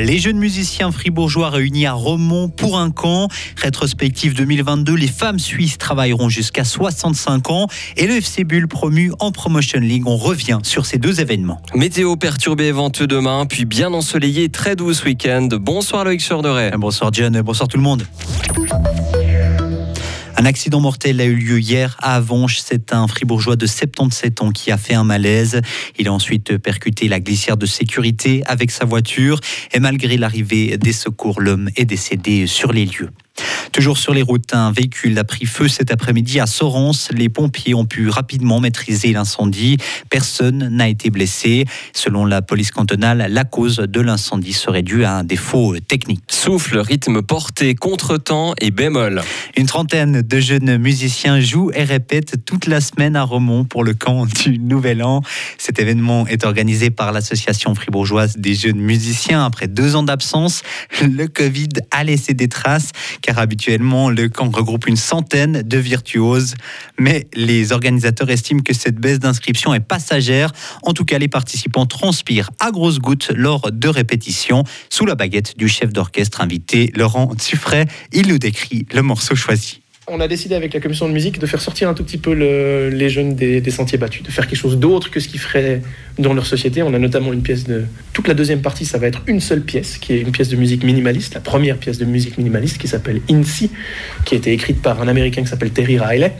Les jeunes musiciens fribourgeois réunis à Romont pour un camp. Rétrospective 2022, les femmes suisses travailleront jusqu'à 65 ans et le FC Bull promu en Promotion League. On revient sur ces deux événements. Météo perturbée et venteux demain, puis bien ensoleillé, très doux ce week-end. Bonsoir Loïc Chorderet. Bonsoir John, bonsoir tout le monde. Un accident mortel a eu lieu hier à Avanches. C'est un fribourgeois de 77 ans qui a fait un malaise. Il a ensuite percuté la glissière de sécurité avec sa voiture et malgré l'arrivée des secours, l'homme est décédé sur les lieux. Toujours sur les routes, un véhicule a pris feu cet après-midi à Sorens. Les pompiers ont pu rapidement maîtriser l'incendie. Personne n'a été blessé. Selon la police cantonale, la cause de l'incendie serait due à un défaut technique. Souffle, rythme porté, contretemps et bémol. Une trentaine de jeunes musiciens jouent et répètent toute la semaine à Romont pour le camp du Nouvel An. Cet événement est organisé par l'association fribourgeoise des jeunes musiciens. Après deux ans d'absence, le Covid a laissé des traces car habituellement le camp regroupe une centaine de virtuoses. Mais les organisateurs estiment que cette baisse d'inscription est passagère. En tout cas, les participants transpirent à grosses gouttes lors de répétitions sous la baguette du chef d'orchestre invité Laurent Tuffret. Il nous décrit le morceau choisi on a décidé avec la commission de musique de faire sortir un tout petit peu les jeunes des, sentiers battus, de faire quelque chose d'autre que ce qu'ils feraient dans leur société. On a notamment une pièce de... Toute la deuxième partie, ça va être une seule pièce, qui est une pièce de musique minimaliste, la première pièce de musique minimaliste qui s'appelle INSI, qui a été écrite par un Américain qui s'appelle Terry Riley.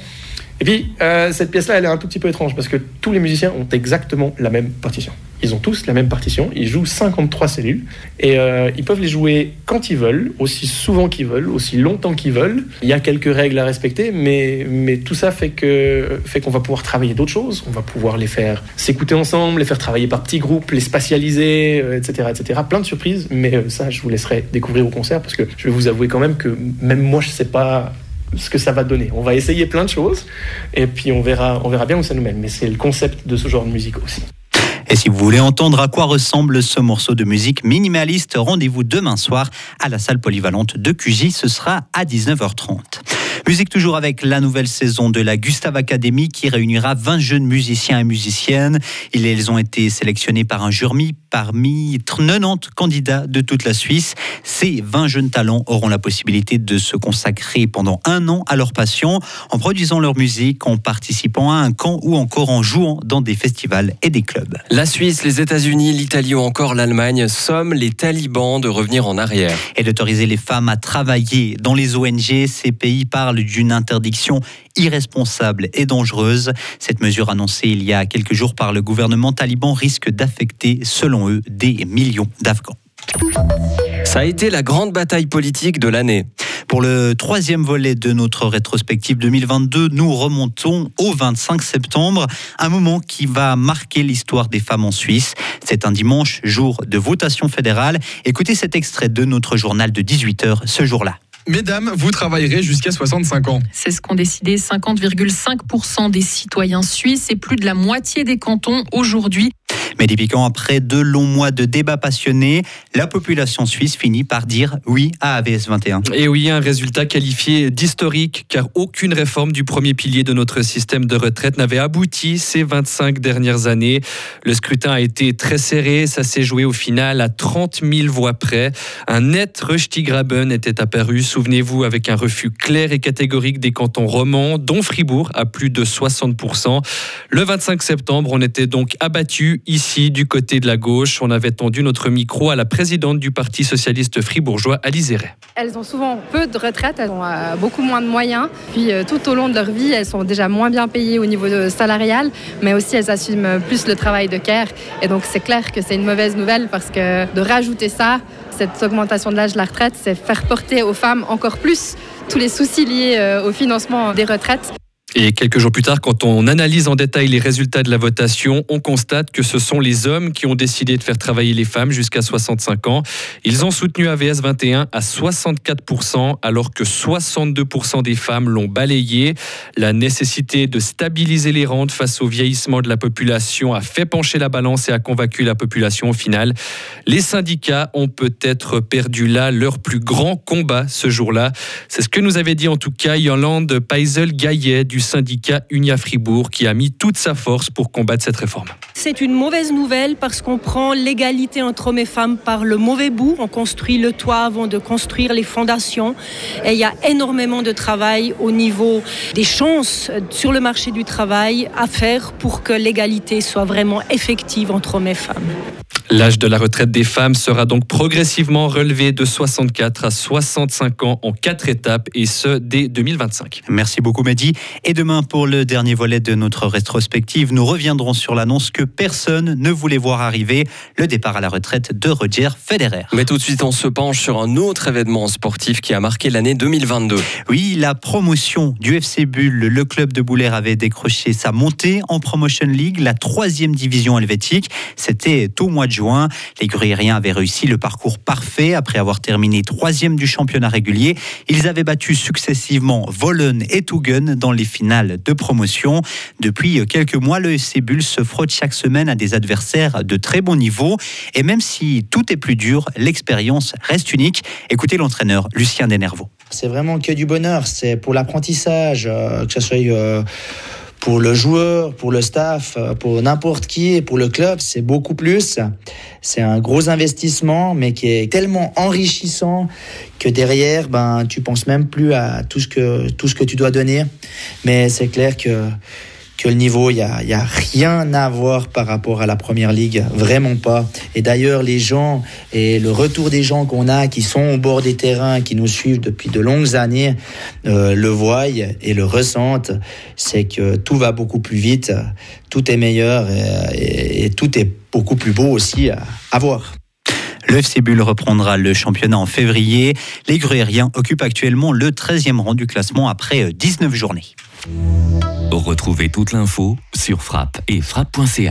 Et puis, euh, cette pièce-là, elle est un tout petit peu étrange parce que tous les musiciens ont exactement la même partition. Ils ont tous la même partition, ils jouent 53 cellules et euh, ils peuvent les jouer quand ils veulent, aussi souvent qu'ils veulent, aussi longtemps qu'ils veulent. Il y a quelques règles à respecter, mais, mais tout ça fait que fait qu'on va pouvoir travailler d'autres choses. On va pouvoir les faire s'écouter ensemble, les faire travailler par petits groupes, les spatialiser, etc., euh, etc. Plein de surprises, mais ça, je vous laisserai découvrir au concert parce que je vais vous avouer quand même que même moi, je sais pas ce que ça va donner. On va essayer plein de choses et puis on verra, on verra bien où ça nous mène. Mais c'est le concept de ce genre de musique aussi. Et si vous voulez entendre à quoi ressemble ce morceau de musique minimaliste, rendez-vous demain soir à la salle polyvalente de QJ. Ce sera à 19h30. Musique toujours avec la nouvelle saison de la Gustave Academy qui réunira 20 jeunes musiciens et musiciennes. Ils ont été sélectionnés par un jury parmi 90 candidats de toute la Suisse. Ces 20 jeunes talents auront la possibilité de se consacrer pendant un an à leur passion en produisant leur musique, en participant à un camp ou encore en jouant dans des festivals et des clubs. La Suisse, les États-Unis, l'Italie ou encore l'Allemagne somment les talibans de revenir en arrière. Et d'autoriser les femmes à travailler dans les ONG, ces pays parlent d'une interdiction irresponsable et dangereuse. Cette mesure annoncée il y a quelques jours par le gouvernement taliban risque d'affecter, selon eux, des millions d'Afghans. Ça a été la grande bataille politique de l'année. Pour le troisième volet de notre rétrospective 2022, nous remontons au 25 septembre, un moment qui va marquer l'histoire des femmes en Suisse. C'est un dimanche, jour de votation fédérale. Écoutez cet extrait de notre journal de 18h ce jour-là. Mesdames, vous travaillerez jusqu'à 65 ans. C'est ce qu'ont décidé 50,5% des citoyens suisses et plus de la moitié des cantons aujourd'hui. Mais piquant après de longs mois de débats passionnés, la population suisse finit par dire oui à AVS 21. Et oui, un résultat qualifié d'historique, car aucune réforme du premier pilier de notre système de retraite n'avait abouti ces 25 dernières années. Le scrutin a été très serré, ça s'est joué au final à 30 000 voix près. Un net Graben était apparu, souvenez-vous, avec un refus clair et catégorique des cantons romans, dont Fribourg, à plus de 60%. Le 25 septembre, on était donc abattu ici du côté de la gauche, on avait tendu notre micro à la présidente du Parti socialiste fribourgeois, Alice Elles ont souvent peu de retraite, elles ont euh, beaucoup moins de moyens. Puis euh, tout au long de leur vie, elles sont déjà moins bien payées au niveau salarial, mais aussi elles assument plus le travail de care. Et donc c'est clair que c'est une mauvaise nouvelle parce que de rajouter ça, cette augmentation de l'âge de la retraite, c'est faire porter aux femmes encore plus tous les soucis liés euh, au financement des retraites. Et quelques jours plus tard, quand on analyse en détail les résultats de la votation, on constate que ce sont les hommes qui ont décidé de faire travailler les femmes jusqu'à 65 ans. Ils ont soutenu AVS 21 à 64%, alors que 62% des femmes l'ont balayé. La nécessité de stabiliser les rentes face au vieillissement de la population a fait pencher la balance et a convaincu la population au final. Les syndicats ont peut-être perdu là leur plus grand combat ce jour-là. C'est ce que nous avait dit en tout cas Yolande Paisel-Gaillet du syndicat Unia Fribourg qui a mis toute sa force pour combattre cette réforme. C'est une mauvaise nouvelle parce qu'on prend l'égalité entre hommes et femmes par le mauvais bout. On construit le toit avant de construire les fondations. Et il y a énormément de travail au niveau des chances sur le marché du travail à faire pour que l'égalité soit vraiment effective entre hommes et femmes. L'âge de la retraite des femmes sera donc progressivement relevé de 64 à 65 ans en quatre étapes et ce dès 2025. Merci beaucoup Mehdi. Et demain pour le dernier volet de notre rétrospective, nous reviendrons sur l'annonce que personne ne voulait voir arriver, le départ à la retraite de Roger Federer. Mais tout de suite, on se penche sur un autre événement sportif qui a marqué l'année 2022. Oui, la promotion du FC Bull. Le club de Boulaire avait décroché sa montée en Promotion League, la troisième division helvétique. C'était au mois de juin. Les Gruyériens avaient réussi le parcours parfait après avoir terminé troisième du championnat régulier. Ils avaient battu successivement Volen et Tugen dans les finales de promotion. Depuis quelques mois, le Bull se frotte chaque semaine à des adversaires de très bon niveau. Et même si tout est plus dur, l'expérience reste unique. Écoutez l'entraîneur Lucien Denervaux. C'est vraiment que du bonheur. C'est pour l'apprentissage, euh, que ce soit euh, pour le joueur, pour le staff, pour n'importe qui et pour le club. C'est beaucoup plus. C'est un gros investissement, mais qui est tellement enrichissant que derrière, ben, tu penses même plus à tout ce que, tout ce que tu dois donner. Mais c'est clair que que le niveau, il n'y a, y a rien à voir par rapport à la première ligue, vraiment pas. Et d'ailleurs, les gens et le retour des gens qu'on a qui sont au bord des terrains, qui nous suivent depuis de longues années, euh, le voient et le ressentent. C'est que tout va beaucoup plus vite, tout est meilleur et, et, et tout est beaucoup plus beau aussi à, à voir. Le FC reprendra le championnat en février. Les Gruyériens occupent actuellement le 13e rang du classement après 19 journées. Retrouvez toute l'info sur frappe et frappe.ca.